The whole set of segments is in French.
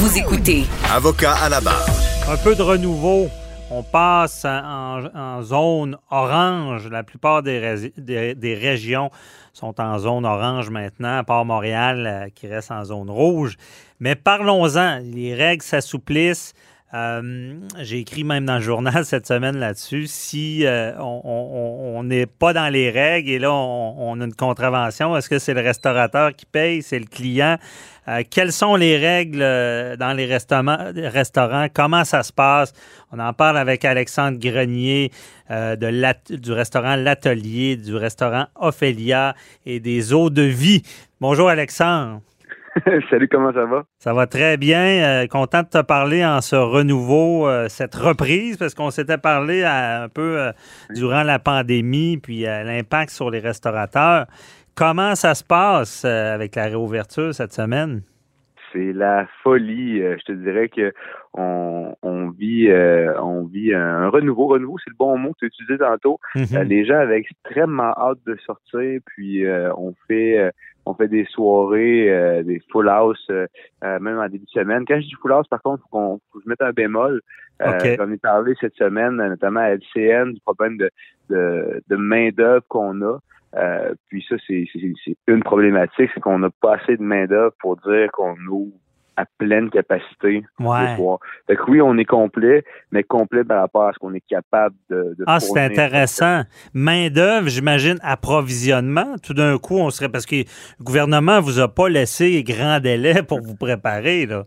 Vous écoutez Avocat à la barre. Un peu de renouveau. On passe en, en zone orange. La plupart des, ré- des- des régions sont en zone orange maintenant, à part Montréal euh, qui reste en zone rouge. Mais parlons-en. Les règles s'assouplissent. Euh, J'ai écrit même dans le journal cette semaine là-dessus. Si euh, on- n'est pas dans les règles et là on, a une contravention, est-ce que c'est le restaurateur qui paye, c'est le client? Euh, quelles sont les règles dans les restaurants? Comment ça se passe? On en parle avec Alexandre Grenier de du restaurant L'Atelier, du restaurant Ophélia et des eaux de vie. Bonjour Alexandre. Salut, comment ça va? Ça va très bien. Euh, content de te parler en ce renouveau, euh, cette reprise, parce qu'on s'était parlé à- un peu euh, durant la pandémie, puis euh, l'impact sur les restaurateurs. Comment ça se passe euh, avec la réouverture cette semaine? C'est la folie. Euh, Je te dirais que on, on vit euh, on vit un renouveau. Renouveau, c'est le bon mot que tu as utilisé tantôt. Euh, les gens avaient extrêmement hâte de sortir, puis euh, on fait euh, on fait des soirées, euh, des full house, euh, euh, même en début de semaine. Quand je dis full house, par contre, faut qu'on faut que je mette un bémol. Euh, OK. J'en ai parlé cette semaine, notamment à LCN, du problème de, de, de main-d'œuvre qu'on a. Euh, puis ça, c'est c'est- c'est une problématique, c'est qu'on n'a pas assez de main-d'œuvre pour dire qu'on ouvre à pleine capacité Ouais. le soir. Fait que oui, on est complet, mais complet par rapport à ce qu'on est capable de, de Ah, c'est intéressant. Main-d'œuvre, j'imagine, approvisionnement. Tout d'un coup, on serait. Parce que le gouvernement vous a pas laissé grand délai pour vous préparer, là.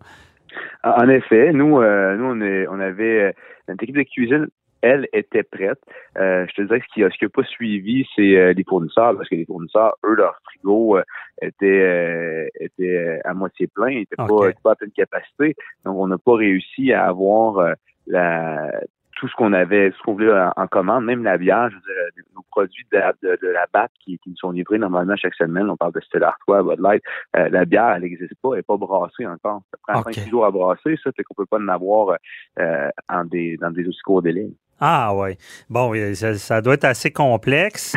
En effet, nous, euh, nous on, est, on avait euh, notre équipe de cuisine, elle était prête. Euh, je te dirais que ce qui a, ce qui a pas suivi, c'est euh, les fournisseurs, parce que les fournisseurs, eux, leur frigo euh, était, euh, était euh, à moitié plein, il était OK. pas, pas à pleine capacité. Donc, on n'a pas réussi à avoir euh, la tout ce qu'on avait, ce qu'on voulait en, en commande, même la bière, je veux dire, nos produits de la, de, de la BAT qui, qui nous sont livrés normalement chaque semaine, on parle de Stella Artois, Bud Light, euh, la bière, elle n'existe pas, elle n'est pas brassée encore. Ça prend OK. 5 jours à brasser, ça fait qu'on peut pas en avoir euh, en des, dans des aussi courts délais. Ah, oui. Bon, euh, ça, ça doit être assez complexe.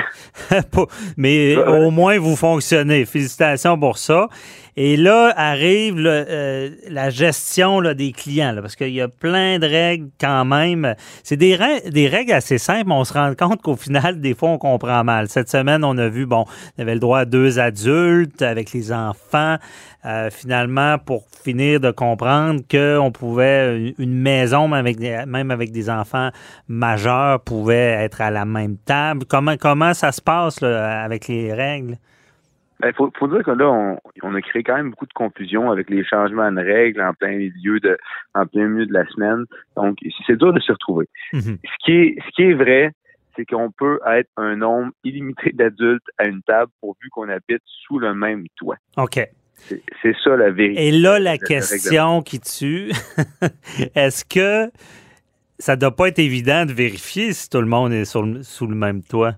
Mais au moins, vous fonctionnez. Félicitations pour ça. Et là arrive euh, la gestion là, des clients, là, parce qu'il y a plein de règles quand même. C'est des, des règles assez simples, mais on se rend compte qu'au final, des fois, on comprend mal. Cette semaine, on a vu, bon, on avait le droit à deux adultes avec les enfants. Euh, finalement, pour finir de comprendre qu'on pouvait, une- une maison, même avec, des, même avec des enfants majeurs, pouvait être à la même table. Comment, comment ça se passe là, avec les règles? Il Ben, faut, faut dire que là, on, on a créé quand même beaucoup de confusion avec les changements de règles en plein milieu de en plein milieu de la semaine. Donc, c'est dur de se retrouver. Mhm. Ce qui est, ce qui est vrai, c'est qu'on peut être un nombre illimité d'adultes à une table pourvu qu'on habite sous le même toit. OK. C'est ça la vérité. Et là, la question qui tue, est-ce que ça doit pas être évident de vérifier si tout le monde est sur le- sous le même toit?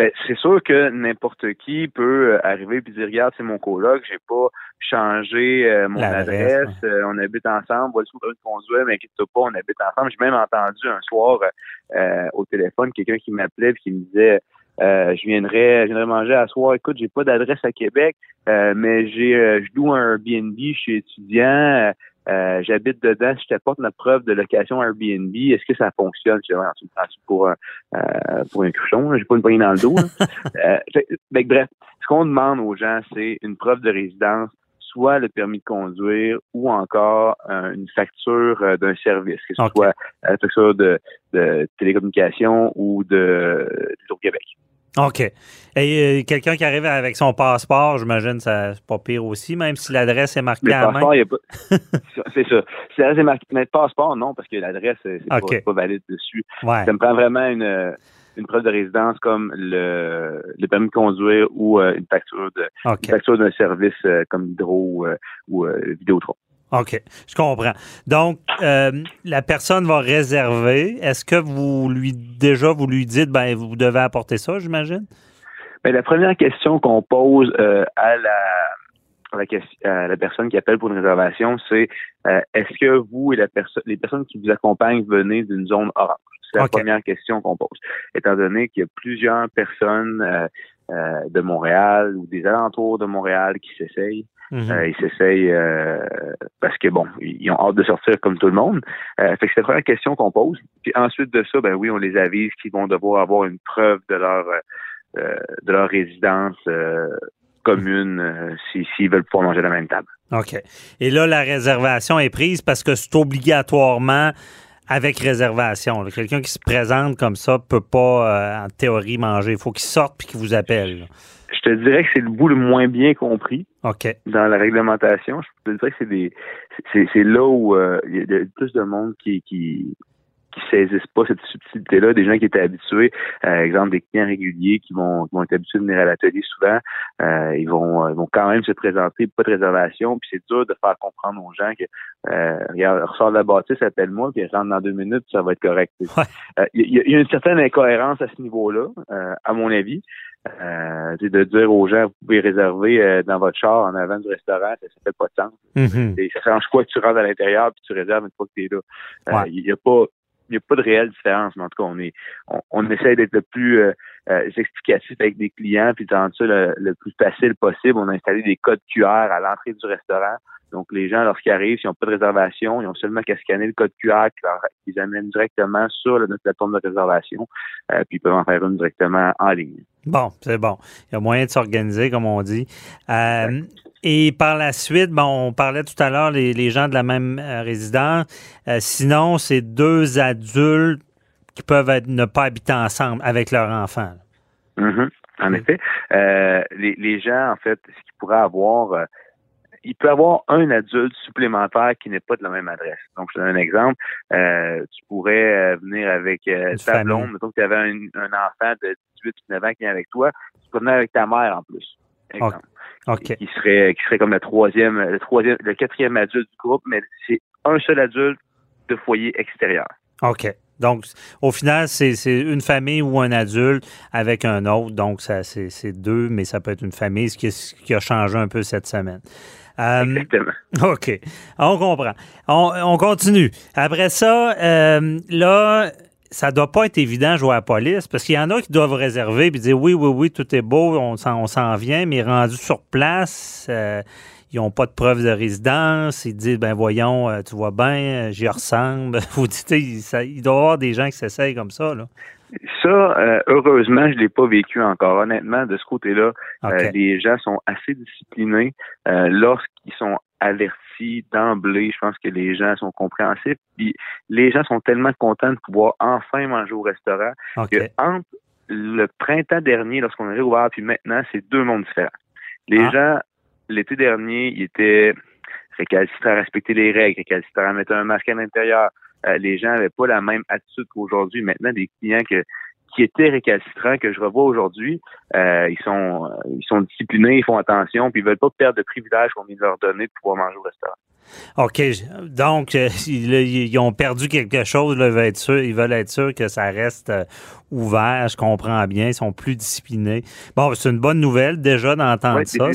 Ben, c'est sûr que n'importe qui peut euh, arriver et dire regarde, c'est mon coloc, j'ai pas changé euh, mon adresse, euh, on habite ensemble, voici où le conduire, mais inquiète pas, on habite ensemble. J'ai même entendu un soir euh, au téléphone quelqu'un qui m'appelait et qui me disait euh, je viendrais je viendrais manger à soir, écoute, j'ai pas d'adresse à Québec, euh, mais j'ai euh, je loue un Airbnb, je suis étudiant, euh, euh, j'habite dedans, si je t'apporte notre preuve de location Airbnb, est-ce que ça fonctionne? Je prends pour un, euh, pour un cruchon, j'ai pas une poignée dans le dos. Euh, fait- bref, ce qu'on demande aux gens, c'est une preuve de résidence, soit le permis de conduire ou encore euh, une facture euh, d'un service, que ce soit la facture de, de télécommunication ou de, du Québec. OK. Et euh, quelqu'un qui arrive avec son passeport, j'imagine ça c'est pas pire aussi, même si l'adresse est marquée Le à main. passeport, a pas. c'est ça. Si l'adresse est marquée, mais le passeport, non, parce que l'adresse, c'est pas, pas valide dessus. Ouais. Ça me prend vraiment une, une preuve de résidence comme le, le permis de conduire ou une facture de OK. une facture d'un service comme Hydro ou Vidéotron. OK, je comprends. Donc, euh, la personne va réserver. Est-ce que vous lui déjà vous lui dites ben vous devez apporter ça, j'imagine? Bien, la première question qu'on pose euh, à la à la, à la, personne qui appelle pour une réservation, c'est euh, est-ce que vous et la personne les personnes qui vous accompagnent venez d'une zone orange? C'est la première question qu'on pose. Étant donné qu'il y a plusieurs personnes de Montréal ou des alentours de Montréal qui s'essayent, Mhm. euh, ils s'essayent euh, parce que bon, ils ont hâte de sortir comme tout le monde. Euh, fait que c'est la première question qu'on pose. Puis ensuite de ça, ben oui, on les avise qu'ils vont devoir avoir une preuve de leur de leur résidence commune euh, si- s'ils veulent pouvoir manger à la même table. OK. Et là, la réservation est prise parce que c'est obligatoirement avec réservation. Quelqu'un qui se présente comme ça peut pas, euh, en théorie, manger. Il faut qu'il sorte puis qu'il vous appelle. là. Je te dirais que c'est le bout le moins bien compris OK. dans la réglementation. Je te dirais que c'est des c'est là où euh, il y a de- plus de monde qui qui qui saisissent pas cette subtilité-là, des gens qui étaient habitués, euh, exemple des clients réguliers qui vont, qui vont être habitués de venir à l'atelier souvent, euh, ils vont ils vont quand même se présenter, pas de réservation, puis c'est dur de faire comprendre aux gens que euh, regarde, ressort de la bâtisse, appelle-moi, puis rentre dans deux minutes, puis ça va être correct. Ouais. Euh, Il y, a- il y a une certaine incohérence à ce niveau-là, euh, à mon avis. Euh, de dire aux gens, vous pouvez réserver euh, dans votre char en avant du restaurant, ça, ça fait pas de sens. Mhm. Et ça change quoi que tu rentres à l'intérieur puis tu réserves une fois que tu es là. Euh, Ouais. Il y a pas n'y a pas de réelle différence, mais en tout cas, on est on, on essaie d'être le plus euh, euh, explicatif avec des clients, puis de rendre ça le, le plus facile possible. On a installé des codes QR à l'entrée du restaurant. Donc, les gens, lorsqu'ils arrivent, s'ils n'ont pas de réservation, ils ont seulement qu'à scanner le code QR qui, leur, qui les amène directement sur notre plateforme de réservation, euh, puis ils peuvent en faire une directement en ligne. Bon, c'est bon. Il y a moyen de s'organiser, comme on dit. Euh, et par la suite, bon, on parlait tout à l'heure, les, les gens de la même euh, résidence. Euh, sinon, c'est deux adultes qui peuvent être, ne pas habiter ensemble avec leur enfant. Mhm. En effet, euh, les, les gens, en fait, ce qu'ils pourraient avoir, il peut avoir un adulte supplémentaire qui n'est pas de la même adresse. Donc, je te donne un exemple. Tu pourrais venir avec ta blonde. Mettons que tu avais un, un enfant de 18 ou 19 ans qui vient avec toi. Tu peux venir avec ta mère en plus. Exemple. OK. Qui serait qui serait comme le troisième, le troisième, le quatrième adulte du groupe, mais c'est un seul adulte de foyer extérieur. OK. Donc, au final, c'est une famille ou un adulte avec un autre. Donc, c'est deux, mais ça peut être une famille, ce qui, ce qui a changé un peu cette semaine. Euh, Exactement. OK. On comprend. On, on continue. Après ça, euh, là, ça doit pas être évident de jouer à la police parce qu'il y en a qui doivent réserver et dire oui, oui, oui, tout est beau, on s'en, vient, mais rendus sur place, euh, ils n'ont pas de preuve de résidence. Ils disent, ben voyons, euh, tu vois bien, euh, j'y ressemble. Vous dites, il, ça- il doit y avoir des gens qui s'essayent comme ça. Là. Ça, euh, heureusement, je l'ai pas vécu encore. Honnêtement, de ce côté-là. Euh, les gens sont assez disciplinés euh, lorsqu'ils sont avertis d'emblée. Je pense que les gens sont compréhensifs. Puis les gens sont tellement contents de pouvoir enfin manger au restaurant que entre le printemps dernier, lorsqu'on a réouvert, puis maintenant, c'est deux mondes différents. Les Ah. gens, l'été dernier, ils étaient récalcitrants à respecter les règles, récalcitrants à mettre un masque à l'intérieur. Euh, les gens n'avaient pas la même attitude qu'aujourd'hui. Maintenant, des clients que qui étaient récalcitrants que je revois aujourd'hui, euh, ils sont euh, ils sont disciplinés, ils font attention, puis ils veulent pas perdre de privilèges qu'on vient de leur donner de pouvoir manger au restaurant. OK. Donc, euh, ils, ils ont perdu quelque chose. Là, ils, veulent être sûrs, ils veulent être sûrs que ça reste euh, ouvert. Je comprends bien. Ils sont plus disciplinés. Bon, c'est une bonne nouvelle déjà d'entendre ça.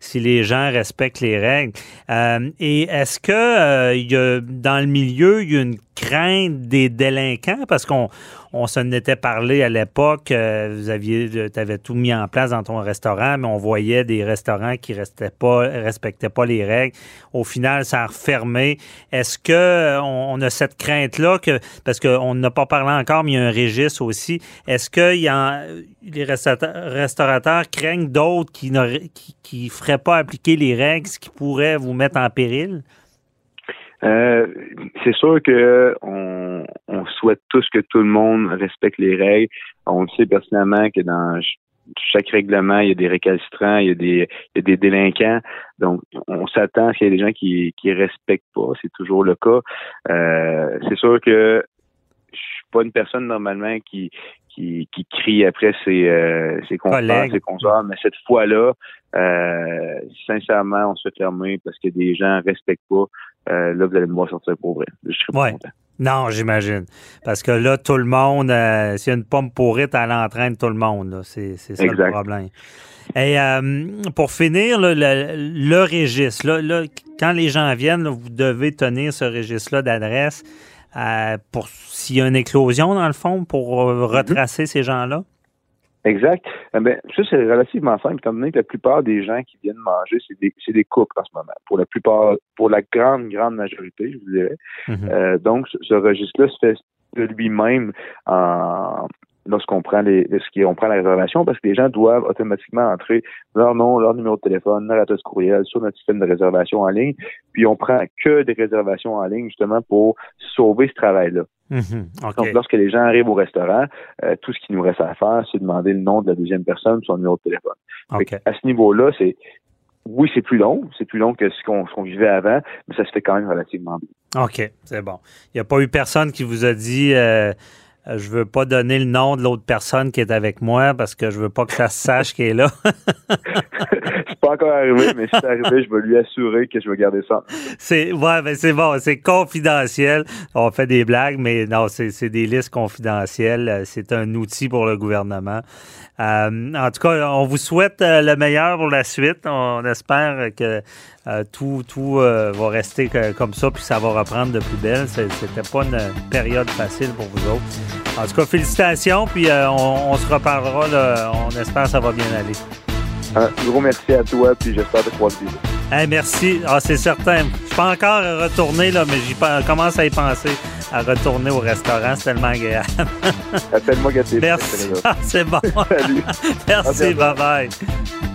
Si, les gens respectent les règles. Euh, et est-ce que il y a, dans le milieu, il y a une crainte des délinquants? Parce qu'on on s'en était parlé à l'époque. vous aviez, tu avais tout mis en place dans ton restaurant, mais on voyait des restaurants qui restaient pas, respectaient pas les règles. Au final, refermé. Est-ce que euh, on, a cette crainte-là que, parce qu'on n'a pas parlé encore, mais il y a un registre aussi. Est-ce que y a, les restaurateurs, craignent d'autres qui ne qui, qui feraient pas appliquer les règles, ce qui pourrait vous mettre en péril? Euh, c'est sûr que on, souhaite tous que tout le monde respecte les règles. On le sait personnellement que dans chaque règlement, il y a des récalcitrants, il y a des, il y a des délinquants. Donc, on s'attend à ce qu'il y ait des gens qui qui respectent pas. C'est toujours le cas. Euh, c'est sûr que je suis pas une personne normalement qui qui, qui crie après ses, euh, ses confrères, ses consorts. Mais cette fois-là, euh, sincèrement, on se fait fermer parce que des gens respectent pas. Euh, là, vous allez me voir sortir pour vrai. Je serais pas content. Non, j'imagine. Parce que là, tout le monde, euh, s'il y a une pomme pourrite, elle entraîne tout le monde. C'est ça le problème. Et euh, pour finir, le, le, registre, là, quand les gens viennent, vous devez tenir ce registre-là d'adresse euh, pour s'il y a une éclosion, dans le fond, pour euh, mm-hmm. retracer ces gens-là? Exact. Eh ben, ça, c'est relativement simple, étant donné que la plupart des gens qui viennent manger, c'est des, des couples en ce moment. Pour la plupart, pour la grande, grande majorité, je vous dirais. Mm-hmm. donc, ce registre-là se fait de lui-même en, lorsqu'on prend les lorsqu'on prend la réservation parce que les gens doivent automatiquement entrer leur nom, leur numéro de téléphone, leur adresse courriel sur notre système de réservation en ligne. Puis on prend que des réservations en ligne justement pour sauver ce travail-là. Mm-hmm. Donc, lorsque les gens arrivent au restaurant, euh, tout ce qu'il nous reste à faire, c'est demander le nom de la deuxième personne, son numéro de téléphone. À ce niveau-là, c'est oui, c'est plus long, c'est plus long que ce qu'on vivait avant, mais ça se fait quand même relativement bien. OK, c'est bon. Il n'y a pas eu personne qui vous a dit euh, je veux pas donner le nom de l'autre personne qui est avec moi parce que je veux pas que ça se sache qu'elle est là. c'est pas encore arrivé, mais si c'est arrivé, je vais lui assurer que je vais garder ça. C'est ouais, mais c'est bon, c'est confidentiel. On fait des blagues, mais non, c'est des listes confidentielles. C'est un outil pour le gouvernement. Euh, en tout cas, on vous souhaite euh, le meilleur pour la suite. On espère que euh, tout, tout va rester comme ça, puis ça va reprendre de plus belle. C'était pas une période facile pour vous autres. En tout cas, félicitations, puis on, se reparlera. on espère que ça va bien aller. Un gros merci à toi, puis j'espère te croiser. Hey, merci. Ah, c'est certain. Je suis pas encore retourner, là, mais j'y commence à y penser, à retourner au restaurant. C'est tellement agréable. Appelle-moi Merci. Ah, c'est bon. Salut. merci. Bye-bye.